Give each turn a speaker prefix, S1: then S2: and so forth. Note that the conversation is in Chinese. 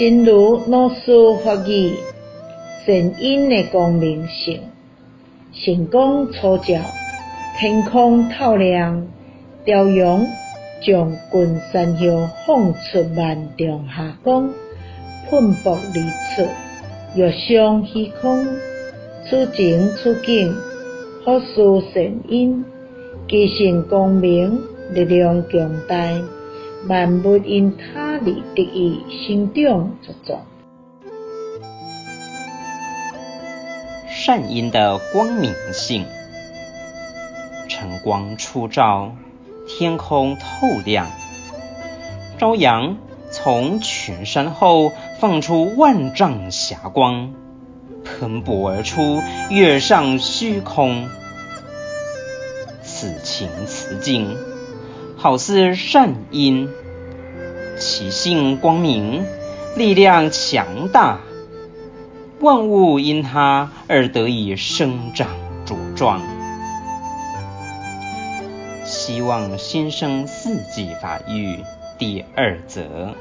S1: 真如老师法语，善因的光明性，神光初照，天空透亮，朝阳将群山叶放出万丈霞光，喷薄而出，跃上虚空，此情此景，佛事善因，其性光明，力量强大，万物因他力得以生长茁壮。
S2: 善因的光明性，晨光初照，天空透亮，朝阳从群山后放出万丈霞光，喷薄而出，跃上虚空。此情此景，好似善因，其性光明，力量强大，万物因它而得以生长茁壮。希望新生四季法育第二则。